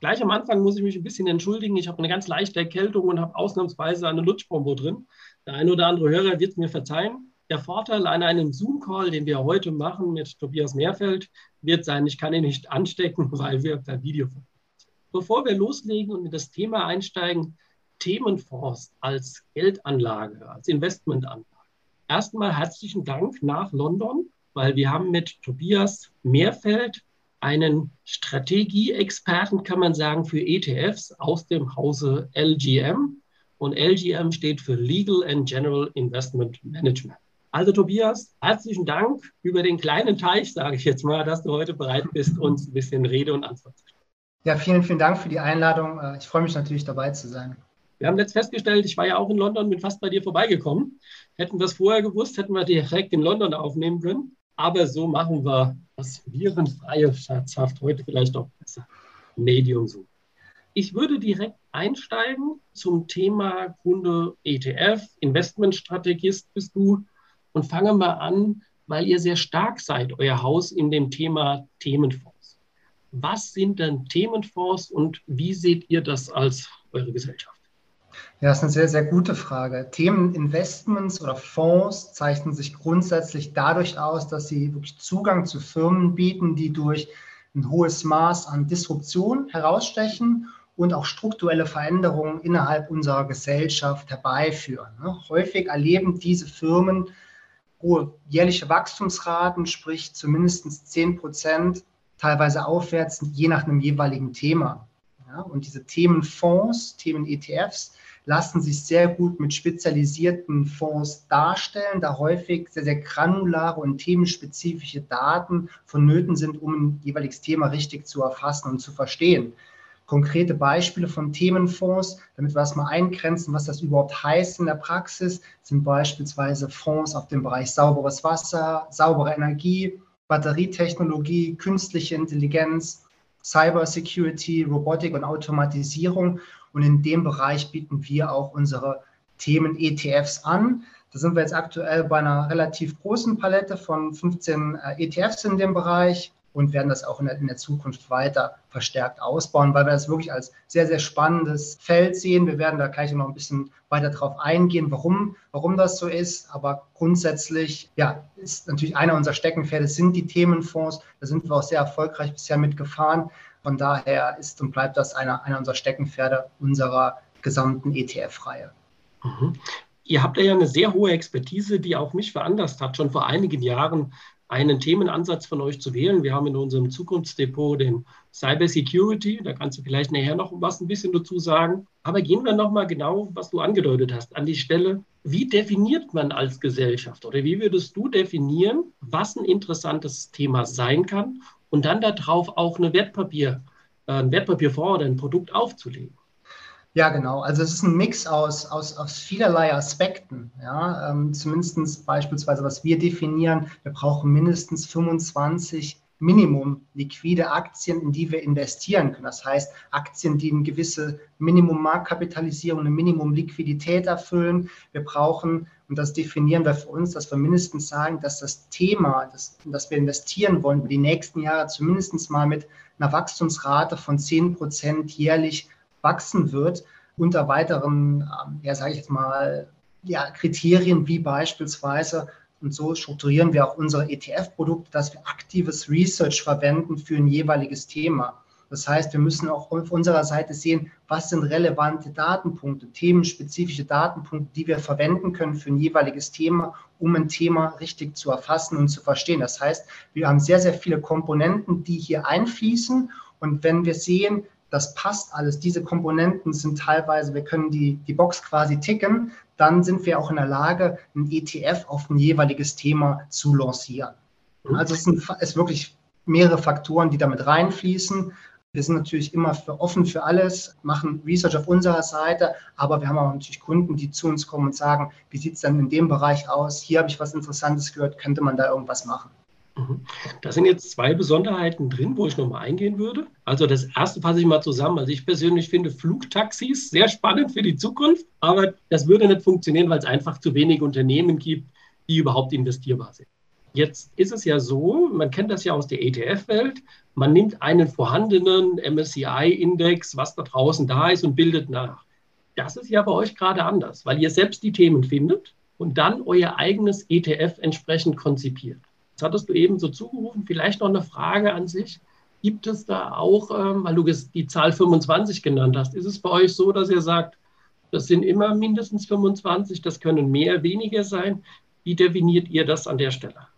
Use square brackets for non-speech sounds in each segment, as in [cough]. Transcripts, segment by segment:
Gleich am Anfang muss ich mich ein bisschen entschuldigen. Ich habe eine ganz leichte Erkältung und habe ausnahmsweise eine Lutschbombe drin. Der eine oder andere Hörer wird mir verzeihen. Der Vorteil an einem Zoom-Call, den wir heute machen mit Tobias Mehrfeld, wird sein, ich kann ihn nicht anstecken, [laughs] weil wir per Video Bevor wir loslegen und in das Thema einsteigen, Themenfonds als Geldanlage, als Investmentanlage. Erstmal herzlichen Dank nach London, weil wir haben mit Tobias Mehrfeld einen Strategieexperten, kann man sagen, für ETFs aus dem Hause LGM. Und LGM steht für Legal and General Investment Management. Also Tobias, herzlichen Dank über den kleinen Teich, sage ich jetzt mal, dass du heute bereit bist, uns ein bisschen Rede und Antwort zu stellen. Ja, vielen, vielen Dank für die Einladung. Äh, ich freue mich natürlich dabei zu sein. Wir haben jetzt festgestellt, ich war ja auch in London, bin fast bei dir vorbeigekommen. Hätten wir es vorher gewusst, hätten wir direkt in London aufnehmen können. Aber so machen wir das virenfreie Scherzhaft heute vielleicht auch besser. Medium so. Ich würde direkt einsteigen zum Thema Kunde ETF, Investmentstrategist bist du und fange mal an, weil ihr sehr stark seid, euer Haus in dem Thema Themenfonds. Was sind denn Themenfonds und wie seht ihr das als eure Gesellschaft? Ja, das ist eine sehr, sehr gute Frage. Themeninvestments oder Fonds zeichnen sich grundsätzlich dadurch aus, dass sie wirklich Zugang zu Firmen bieten, die durch ein hohes Maß an Disruption herausstechen und auch strukturelle Veränderungen innerhalb unserer Gesellschaft herbeiführen. Ne? Häufig erleben diese Firmen hohe jährliche Wachstumsraten, sprich zumindest 10 Prozent, teilweise aufwärts, je nach einem jeweiligen Thema. Und diese Themenfonds, Themen-ETFs lassen sich sehr gut mit spezialisierten Fonds darstellen, da häufig sehr, sehr granulare und themenspezifische Daten vonnöten sind, um ein jeweiliges Thema richtig zu erfassen und zu verstehen. Konkrete Beispiele von Themenfonds, damit wir das mal eingrenzen, was das überhaupt heißt in der Praxis, sind beispielsweise Fonds auf dem Bereich sauberes Wasser, saubere Energie, Batterietechnologie, künstliche Intelligenz, Cybersecurity, Robotik und Automatisierung. Und in dem Bereich bieten wir auch unsere Themen ETFs an. Da sind wir jetzt aktuell bei einer relativ großen Palette von 15 äh, ETFs in dem Bereich und werden das auch in der, in der, Zukunft weiter verstärkt ausbauen, weil wir das wirklich als sehr, sehr spannendes Feld sehen. Wir werden da gleich noch ein bisschen weiter darauf eingehen, warum, warum das so ist. Aber grundsätzlich, ja, ist natürlich einer unserer Steckenpferde sind die Themenfonds. Da sind wir auch sehr erfolgreich bisher mitgefahren. Von daher ist und bleibt das einer, einer unserer Steckenpferde unserer gesamten ETF-Reihe. Mhm. Ihr habt ja eine sehr hohe Expertise, die auch mich veranlasst hat, schon vor einigen Jahren einen Themenansatz von euch zu wählen. Wir haben in unserem Zukunftsdepot den Cyber Security. Da kannst du vielleicht nachher noch was ein bisschen dazu sagen. Aber gehen wir nochmal genau, was du angedeutet hast, an die Stelle. Wie definiert man als Gesellschaft oder wie würdest du definieren, was ein interessantes Thema sein kann und dann darauf auch eine Wertpapier, äh, ein Wertpapierfonds oder ein Produkt aufzulegen? Ja, genau. Also es ist ein Mix aus, aus, aus vielerlei Aspekten. Ja? Ähm, zumindest beispielsweise, was wir definieren, wir brauchen mindestens 25 Minimum liquide Aktien, in die wir investieren können. Das heißt, Aktien, die eine gewisse Minimum-Marktkapitalisierung, eine Minimum-Liquidität erfüllen. Wir brauchen, und das definieren wir für uns, dass wir mindestens sagen, dass das Thema, das, das wir investieren wollen, über die nächsten Jahre zumindest mal mit einer Wachstumsrate von 10 Prozent jährlich wachsen wird, unter weiteren, ähm, ja, sage ich jetzt mal, ja, Kriterien wie beispielsweise, und so strukturieren wir auch unsere ETF-Produkte, dass wir aktives Research verwenden für ein jeweiliges Thema. Das heißt, wir müssen auch auf unserer Seite sehen, was sind relevante Datenpunkte, themenspezifische Datenpunkte, die wir verwenden können für ein jeweiliges Thema, um ein Thema richtig zu erfassen und zu verstehen. Das heißt, wir haben sehr, sehr viele Komponenten, die hier einfließen. Und wenn wir sehen, das passt alles, diese Komponenten sind teilweise, wir können die, die Box quasi ticken, dann sind wir auch in der Lage, ein ETF auf ein jeweiliges Thema zu lancieren. Also es sind es wirklich mehrere Faktoren, die damit reinfließen. Wir sind natürlich immer für offen für alles, machen Research auf unserer Seite, aber wir haben auch natürlich Kunden, die zu uns kommen und sagen, wie sieht es denn in dem Bereich aus? Hier habe ich was Interessantes gehört, könnte man da irgendwas machen? Mhm. Da sind jetzt zwei Besonderheiten drin, wo ich nochmal eingehen würde. Also das erste fasse ich mal zusammen. Also ich persönlich finde Flugtaxis sehr spannend für die Zukunft, aber das würde nicht funktionieren, weil es einfach zu wenig Unternehmen gibt, die überhaupt investierbar sind. Jetzt ist es ja so, man kennt das ja aus der ETF-Welt, man nimmt einen vorhandenen MSCI-Index, was da draußen da ist, und bildet nach. Das ist ja bei euch gerade anders, weil ihr selbst die Themen findet und dann euer eigenes ETF entsprechend konzipiert. Das hattest du eben so zugerufen. Vielleicht noch eine Frage an sich. Gibt es da auch, ähm, weil du die Zahl 25 genannt hast, ist es bei euch so, dass ihr sagt, das sind immer mindestens 25, das können mehr, weniger sein? Wie definiert ihr das an der Stelle?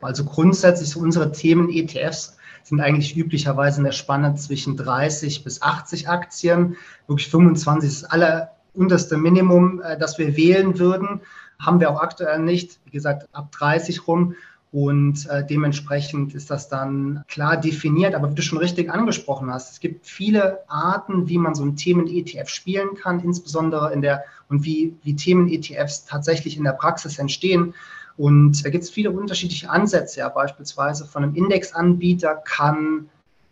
Also grundsätzlich unsere Themen ETFs sind eigentlich üblicherweise in der Spanne zwischen 30 bis 80 Aktien. Wirklich 25 ist das allerunterste Minimum, äh, das wir wählen würden. Haben wir auch aktuell nicht. Wie gesagt, ab 30 rum. Und äh, dementsprechend ist das dann klar definiert. Aber wie du schon richtig angesprochen hast, es gibt viele Arten, wie man so ein Themen-ETF spielen kann, insbesondere in der und wie, wie Themen-ETFs tatsächlich in der Praxis entstehen. Und da gibt es viele unterschiedliche Ansätze. Ja, beispielsweise von einem Indexanbieter kann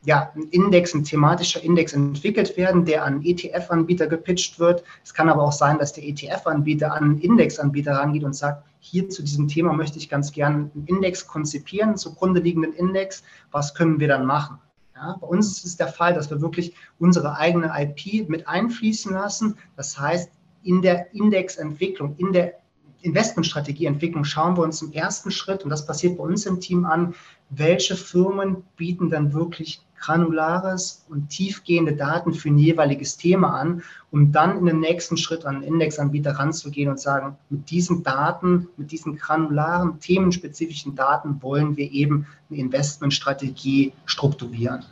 ja, ein Index, ein thematischer Index entwickelt werden, der an ETF-Anbieter gepitcht wird. Es kann aber auch sein, dass der ETF-Anbieter an einen Indexanbieter rangeht und sagt, hier zu diesem Thema möchte ich ganz gerne einen Index konzipieren, zugrunde liegenden Index. Was können wir dann machen? Ja, bei uns ist es der Fall, dass wir wirklich unsere eigene IP mit einfließen lassen. Das heißt, in der Indexentwicklung, in der Investmentstrategieentwicklung schauen wir uns im ersten Schritt, und das passiert bei uns im Team an, welche Firmen bieten dann wirklich granulares und tiefgehende Daten für ein jeweiliges Thema an, um dann in den nächsten Schritt an Indexanbieter ranzugehen und sagen, mit diesen Daten, mit diesen granularen, themenspezifischen Daten wollen wir eben eine Investmentstrategie strukturieren.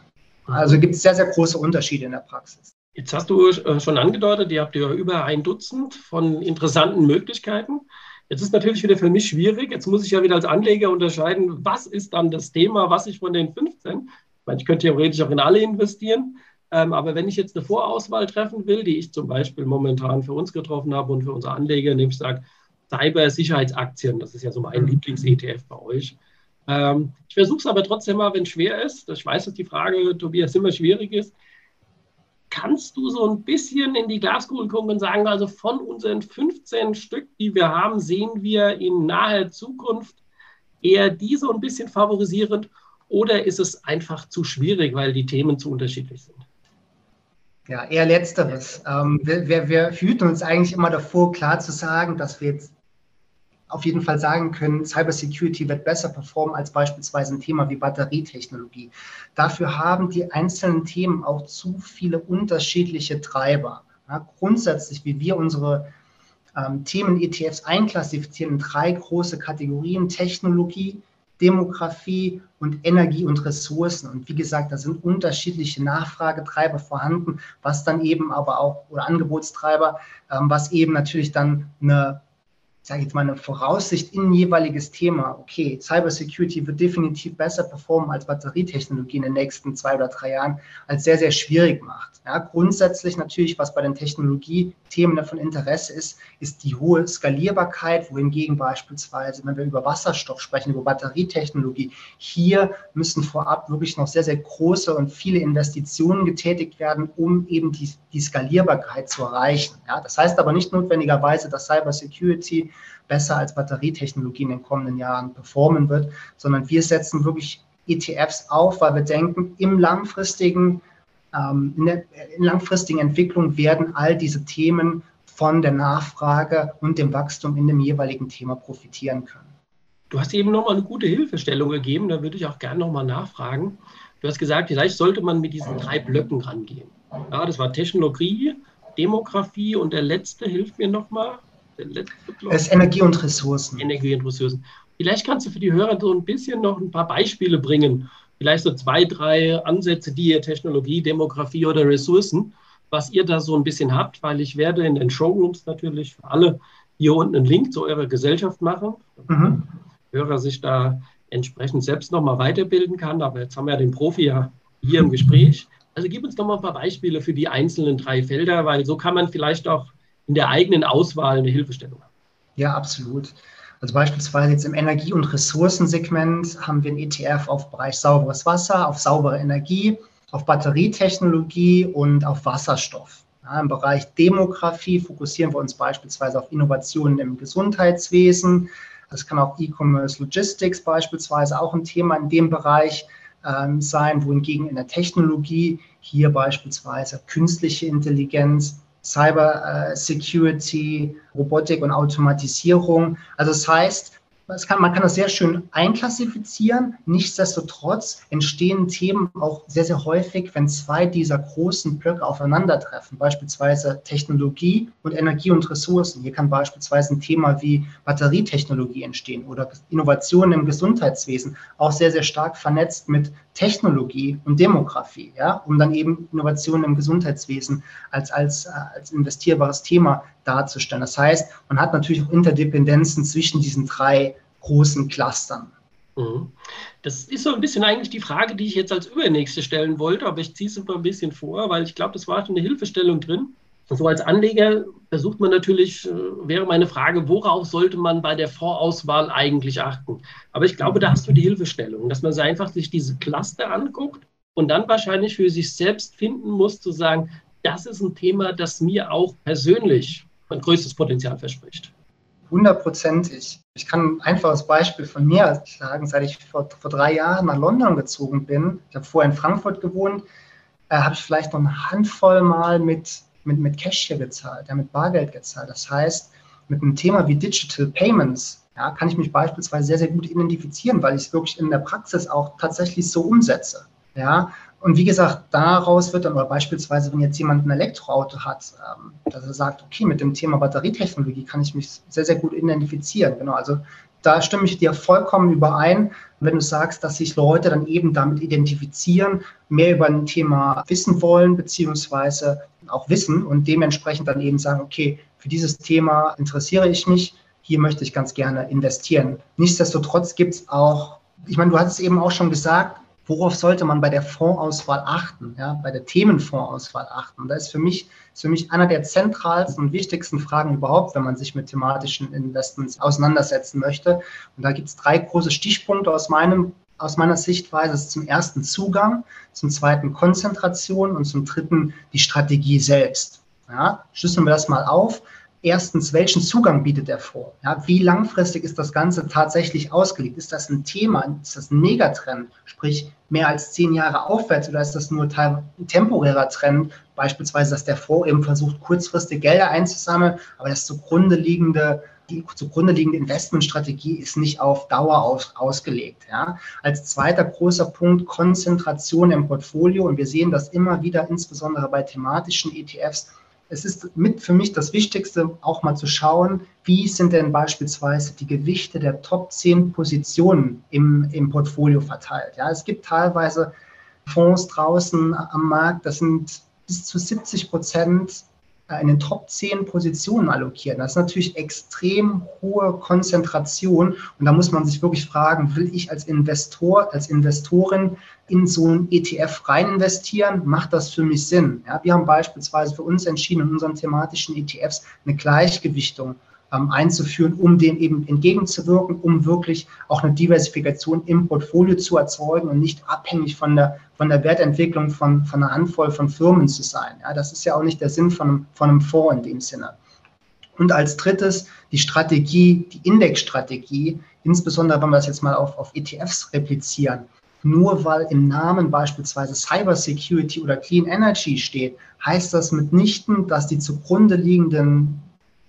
Also gibt es sehr, sehr große Unterschiede in der Praxis. Jetzt hast du äh, schon angedeutet, ihr habt ja über ein Dutzend von interessanten Möglichkeiten. Jetzt ist natürlich wieder für mich schwierig. Jetzt muss ich ja wieder als Anleger unterscheiden, was ist dann das Thema, was ich von den 15, ich meine, ich könnte theoretisch auch in alle investieren, ähm, aber wenn ich jetzt eine Vorauswahl treffen will, die ich zum Beispiel momentan für uns getroffen habe und für unsere Anleger, indem ich sage, Cyber-Sicherheitsaktien, das ist ja so mein mhm. Lieblings-ETF bei euch. Ähm, ich versuche es aber trotzdem mal, wenn es schwer ist. Ich weiß, dass die Frage, Tobias, immer schwierig ist. Kannst du so ein bisschen in die Glaskugel gucken und sagen, also von unseren 15 Stück, die wir haben, sehen wir in naher Zukunft eher die so ein bisschen favorisierend oder ist es einfach zu schwierig, weil die Themen zu unterschiedlich sind? Ja, eher letzteres. Ähm, wir, wir, wir hüten uns eigentlich immer davor, klar zu sagen, dass wir jetzt auf jeden Fall sagen können, Cybersecurity wird besser performen als beispielsweise ein Thema wie Batterietechnologie. Dafür haben die einzelnen Themen auch zu viele unterschiedliche Treiber. Ja, grundsätzlich, wie wir unsere ähm, Themen-ETFs einklassifizieren in drei große Kategorien, Technologie, Demografie und Energie und Ressourcen. Und wie gesagt, da sind unterschiedliche Nachfragetreiber vorhanden, was dann eben aber auch, oder Angebotstreiber, ähm, was eben natürlich dann eine sage ich jetzt mal, eine Voraussicht in ein jeweiliges Thema, okay, Cybersecurity wird definitiv besser performen als Batterietechnologie in den nächsten zwei oder drei Jahren, als sehr, sehr schwierig macht. Ja, grundsätzlich natürlich, was bei den Technologiethemen von Interesse ist, ist die hohe Skalierbarkeit, wohingegen beispielsweise, wenn wir über Wasserstoff sprechen, über Batterietechnologie, hier müssen vorab wirklich noch sehr, sehr große und viele Investitionen getätigt werden, um eben die, die Skalierbarkeit zu erreichen. Ja, das heißt aber nicht notwendigerweise, dass Cybersecurity besser als Batterietechnologie in den kommenden Jahren performen wird, sondern wir setzen wirklich ETFs auf, weil wir denken, im langfristigen, ähm, in der in langfristigen Entwicklung werden all diese Themen von der Nachfrage und dem Wachstum in dem jeweiligen Thema profitieren können. Du hast eben nochmal eine gute Hilfestellung gegeben, da würde ich auch gerne nochmal nachfragen. Du hast gesagt, vielleicht sollte man mit diesen drei Blöcken rangehen. Ja, das war Technologie, Demografie und der letzte hilft mir nochmal der letzte Block. Es ist Energie und Ressourcen. Energie und Ressourcen. Vielleicht kannst du für die Hörer so ein bisschen noch ein paar Beispiele bringen. Vielleicht so zwei, drei Ansätze, die ihr Technologie, Demografie oder Ressourcen, was ihr da so ein bisschen habt, weil ich werde in den Showrooms natürlich für alle hier unten einen Link zu eurer Gesellschaft machen. Mhm. Hörer sich da entsprechend selbst nochmal weiterbilden kann. Aber jetzt haben wir ja den Profi ja hier im Gespräch. Also gib uns doch mal ein paar Beispiele für die einzelnen drei Felder, weil so kann man vielleicht auch in der eigenen Auswahl eine Hilfestellung haben. Ja, absolut. Also beispielsweise jetzt im Energie- und Ressourcensegment haben wir ein ETF auf Bereich sauberes Wasser, auf saubere Energie, auf Batterietechnologie und auf Wasserstoff. Ja, Im Bereich Demografie fokussieren wir uns beispielsweise auf Innovationen im Gesundheitswesen. Das kann auch E-Commerce Logistics beispielsweise auch ein Thema in dem Bereich ähm, sein, wohingegen in der Technologie hier beispielsweise künstliche Intelligenz, Cyber äh, Security, Robotik und Automatisierung. Also das heißt, kann, man kann das sehr schön einklassifizieren. Nichtsdestotrotz entstehen Themen auch sehr, sehr häufig, wenn zwei dieser großen Blöcke aufeinandertreffen, beispielsweise Technologie und Energie und Ressourcen. Hier kann beispielsweise ein Thema wie Batterietechnologie entstehen oder Innovationen im Gesundheitswesen, auch sehr, sehr stark vernetzt mit Technologie und Demografie, ja, um dann eben Innovationen im Gesundheitswesen als, als, äh, als investierbares Thema darzustellen. Das heißt, man hat natürlich auch Interdependenzen zwischen diesen drei großen Clustern. Mhm. Das ist so ein bisschen eigentlich die Frage, die ich jetzt als übernächste stellen wollte, aber ich ziehe es mal ein bisschen vor, weil ich glaube, das war schon eine Hilfestellung drin. Und so als Anleger versucht man natürlich, äh, wäre meine Frage, worauf sollte man bei der Fondsauswahl eigentlich achten? Aber ich glaube, da hast du die Hilfestellung, dass man sich einfach sich diese Cluster anguckt und dann wahrscheinlich für sich selbst finden muss, zu sagen, das ist ein Thema, das mir auch persönlich ein größtes Potenzial verspricht. Hundertprozentig. Ich kann ein einfaches Beispiel von mir sagen, seit ich vor, vor drei Jahren nach London gezogen bin, ich habe vorher in Frankfurt gewohnt, äh, habe ich vielleicht noch eine Handvoll Mal mit, mit, mit Cash hier gezahlt, ja, mit Bargeld gezahlt. Das heißt, mit einem Thema wie Digital Payments ja, kann ich mich beispielsweise sehr, sehr gut identifizieren, weil ich es wirklich in der Praxis auch tatsächlich so umsetze. Ja, und wie gesagt, daraus wird dann, oder beispielsweise, wenn jetzt jemand ein Elektroauto hat, ähm, dass er sagt, okay, mit dem Thema Batterietechnologie kann ich mich sehr, sehr gut identifizieren. Genau, also da stimme ich dir vollkommen überein, wenn du sagst, dass sich Leute dann eben damit identifizieren, mehr über ein Thema wissen wollen, beziehungsweise auch wissen und dementsprechend dann eben sagen, okay, für dieses Thema interessiere ich mich, hier möchte ich ganz gerne investieren. Nichtsdestotrotz gibt es auch, ich meine, du hast es eben auch schon gesagt, worauf sollte man bei der Fondsauswahl achten, ja, bei der Themenfondsauswahl achten. Da ist für mich, ist für mich einer der zentralsten und wichtigsten Fragen überhaupt, wenn man sich mit thematischen Investments auseinandersetzen möchte. Und da gibt es drei große Stichpunkte aus meinem aus meiner Sichtweise ist zum ersten Zugang, zum zweiten Konzentration und zum dritten die Strategie selbst. Ja, schlüsseln wir das mal auf erstens, welchen Zugang bietet der Fonds? Ja, wie langfristig ist das Ganze tatsächlich ausgelegt? Ist das ein Thema? Ist das ein Megatrend? Sprich, mehr als zehn Jahre aufwärts oder ist das nur ein temporärer Trend? Beispielsweise, dass der Fonds eben versucht, kurzfristig Gelder einzusammeln, aber das zugrunde liegende die zugrunde liegende Investmentstrategie ist nicht auf Dauer aus, ausgelegt. Ja. Als zweiter großer Punkt Konzentration im Portfolio. Und wir sehen das immer wieder, insbesondere bei thematischen ETFs, es ist mit für mich das Wichtigste, auch mal zu schauen, wie sind denn beispielsweise die Gewichte der Top 10 Positionen im, im Portfolio verteilt. Ja, es gibt teilweise Fonds draußen am Markt, das sind bis zu 70 Prozent in den Top 10 Positionen allokieren. Das ist natürlich extrem hohe Konzentration und da muss man sich wirklich fragen, will ich als Investor, als Investorin in so ein ETF rein investieren? Macht das für mich Sinn? Ja, wir haben beispielsweise für uns entschieden, in unseren thematischen ETFs eine Gleichgewichtung ähm, einzuführen, um dem eben entgegenzuwirken, um wirklich auch eine Diversifikation im Portfolio zu erzeugen und nicht abhängig von der, von der Wertentwicklung von, von einer Handvoll von Firmen zu sein. Ja, das ist ja auch nicht der Sinn von einem, von einem Fonds in dem Sinne. Und als drittes die Strategie, die Indexstrategie, insbesondere wenn wir das jetzt mal auf, auf ETFs replizieren. Nur weil im Namen beispielsweise Cyber Security oder Clean Energy steht, heißt das mitnichten, dass die zugrunde liegenden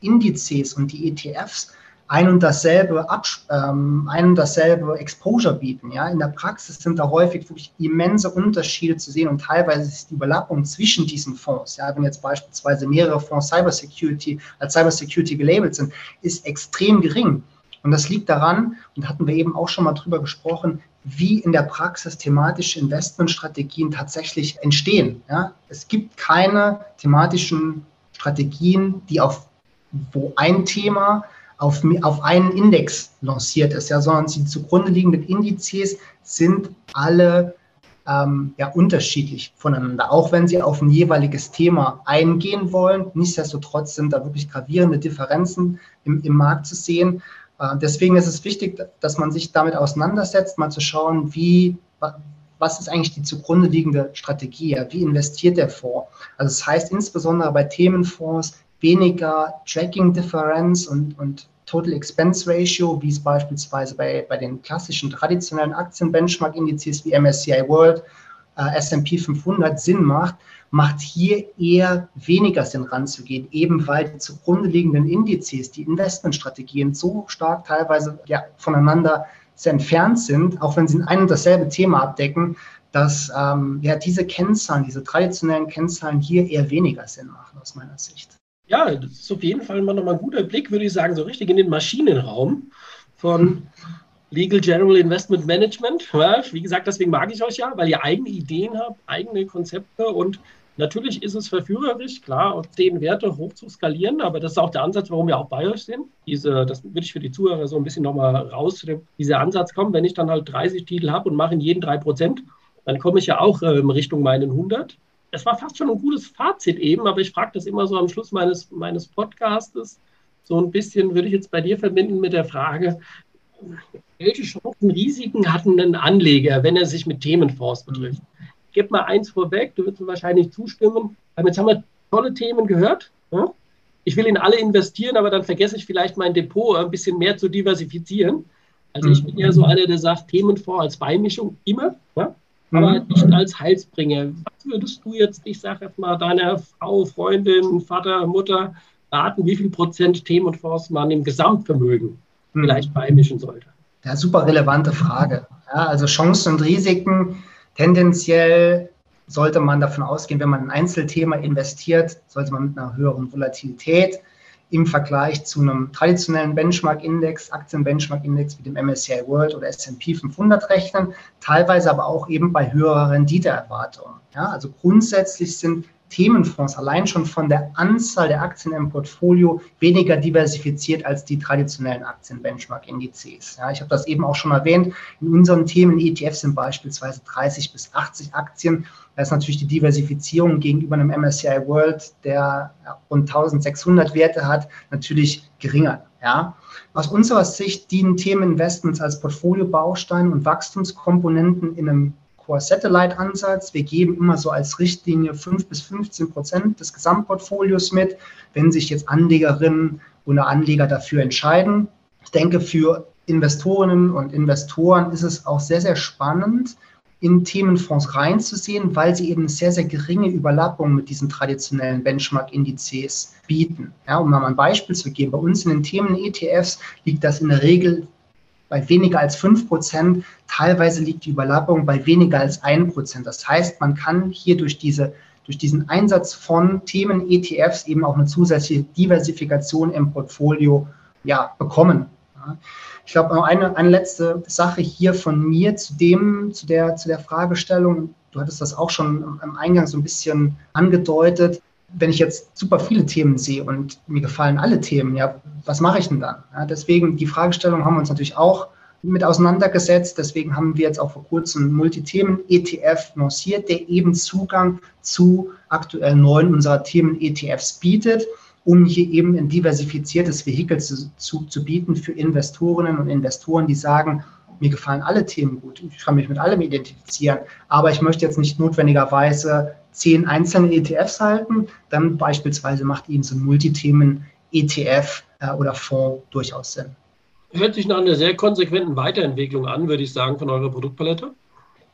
Indizes und die ETFs ein und dasselbe, ähm, ein und dasselbe Exposure bieten. Ja? In der Praxis sind da häufig wirklich immense Unterschiede zu sehen und teilweise ist die Überlappung zwischen diesen Fonds, ja? wenn jetzt beispielsweise mehrere Fonds Cybersecurity als Cybersecurity gelabelt sind, ist extrem gering. Und das liegt daran, und hatten wir eben auch schon mal drüber gesprochen, wie in der Praxis thematische Investmentstrategien tatsächlich entstehen. Ja? Es gibt keine thematischen Strategien, die auf wo ein Thema auf, auf einen Index lanciert ist, ja, sondern die zugrunde liegenden Indizes sind alle ähm, ja unterschiedlich voneinander, auch wenn sie auf ein jeweiliges Thema eingehen wollen. Nichtsdestotrotz sind da wirklich gravierende Differenzen im, im Markt zu sehen. Äh, deswegen ist es wichtig, dass man sich damit auseinandersetzt, mal zu schauen, wie, was ist eigentlich die zugrunde liegende Strategie, wie investiert der Fonds. Also das heißt insbesondere bei Themenfonds weniger Tracking-Differenz und, und Total Expense Ratio, wie es beispielsweise bei, bei den klassischen traditionellen Aktien-Benchmark-Indizes wie MSCI World, äh, S&P 500 Sinn macht, macht hier eher weniger Sinn ranzugehen, eben weil die zugrunde liegenden Indizes, die Investmentstrategien so stark teilweise ja, voneinander sehr entfernt sind, auch wenn sie ein und dasselbe Thema abdecken, dass ähm, ja, diese Kennzahlen, diese traditionellen Kennzahlen hier eher weniger Sinn machen aus meiner Sicht. Ja, das ist auf jeden Fall mal nochmal ein guter Blick, würde ich sagen, so richtig in den Maschinenraum von Legal General Investment Management. Ja, wie gesagt, deswegen mag ich euch ja, weil ihr eigene Ideen habt, eigene Konzepte und natürlich ist es verführerisch, klar, zehn Werte hoch zu skalieren, aber das ist auch der Ansatz, warum wir auch bei euch sind. Diese, das würde ich für die Zuhörer so ein bisschen nochmal raus, dieser Ansatz kommt, wenn ich dann halt 30 Titel habe und mache in jeden 3 Prozent, dann komme ich ja auch ähm, Richtung meinen 100 das war fast schon ein gutes Fazit eben, aber ich frage das immer so am Schluss meines, meines Podcastes. So ein bisschen würde ich jetzt bei dir verbinden mit der Frage, welche Chancen, Risiken hat ein Anleger, wenn er sich mit Themenfonds betrifft? Gib mal eins vorweg, du wirst mir wahrscheinlich zustimmen. Jetzt haben wir tolle Themen gehört. Ja? Ich will in alle investieren, aber dann vergesse ich vielleicht mein Depot ein bisschen mehr zu diversifizieren. Also ich bin ja so einer, der sagt, Themenfonds als Beimischung immer. Ja? Aber mhm. nicht als Heilsbringer. Was würdest du jetzt, ich sage jetzt mal, deiner Frau, Freundin, Vater, Mutter raten, wie viel Prozent Themen und Fonds man im Gesamtvermögen mhm. vielleicht beimischen sollte? Ja, super relevante Frage. Ja, also Chancen und Risiken tendenziell sollte man davon ausgehen, wenn man in ein Einzelthema investiert, sollte man mit einer höheren Volatilität im Vergleich zu einem traditionellen Benchmark-Index, Aktien-Benchmark-Index wie dem MSCI World oder S&P 500 rechnen, teilweise aber auch eben bei höherer Renditeerwartungen. Ja, also grundsätzlich sind Themenfonds allein schon von der Anzahl der Aktien im Portfolio weniger diversifiziert als die traditionellen Aktien-Benchmark-Indizes. Ja, ich habe das eben auch schon erwähnt. In unseren Themen ETFs sind beispielsweise 30 bis 80 Aktien. Da ist natürlich die Diversifizierung gegenüber einem MSCI World, der rund 1600 Werte hat, natürlich geringer. Ja. Aus unserer Sicht dienen Themeninvestments als Portfoliobaustein und Wachstumskomponenten in einem Core-Satellite-Ansatz. Wir geben immer so als Richtlinie 5 bis 15 Prozent des Gesamtportfolios mit, wenn sich jetzt Anlegerinnen oder Anleger dafür entscheiden. Ich denke, für Investorinnen und Investoren ist es auch sehr, sehr spannend, in Themenfonds reinzusehen, weil sie eben sehr, sehr geringe Überlappung mit diesen traditionellen Benchmark-Indizes bieten. Ja, um mal ein Beispiel zu geben, bei uns in den Themen-ETFs liegt das in der Regel bei weniger als 5 Prozent. Teilweise liegt die Überlappung bei weniger als 1 Prozent. Das heißt, man kann hier durch, diese, durch diesen Einsatz von Themen-ETFs eben auch eine zusätzliche Diversifikation im Portfolio ja, bekommen. Ich glaube, noch eine, eine letzte Sache hier von mir zu dem, zu der, zu der Fragestellung. Du hattest das auch schon am Eingang so ein bisschen angedeutet wenn ich jetzt super viele Themen sehe und mir gefallen alle Themen, ja, was mache ich denn dann? Ja, deswegen die Fragestellung haben wir uns natürlich auch mit auseinandergesetzt. Deswegen haben wir jetzt auch vor kurzem Multithemen-ETF lanciert, der eben Zugang zu aktuell neun unserer Themen-ETFs bietet, um hier eben ein diversifiziertes Vehikel zu, zu, zu bieten für Investorinnen und Investoren, die sagen, mir gefallen alle Themen gut, ich kann mich mit allem identifizieren, aber ich möchte jetzt nicht notwendigerweise zehn einzelne ETFs halten, dann beispielsweise macht Ihnen so ein Multithemen-ETF äh, oder Fonds durchaus Sinn. Hört sich nach einer sehr konsequenten Weiterentwicklung an, würde ich sagen, von eurer Produktpalette.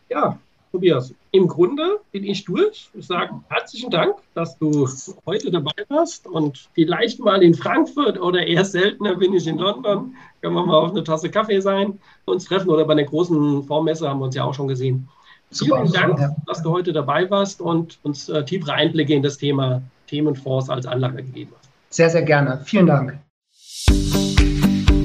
Ja, Tobias, im Grunde bin ich durch. Ich sage herzlichen Dank, dass du heute dabei warst und vielleicht mal in Frankfurt oder eher seltener bin ich in London. Können wir mal auf eine Tasse Kaffee sein, uns treffen oder bei einer großen Fondsmesse haben wir uns ja auch schon gesehen. Super, Vielen Dank, ja. dass du heute dabei warst und uns äh, tiefere Einblicke in das Thema Themenfonds als Anlage gegeben hast. Sehr, sehr gerne. Vielen Dank.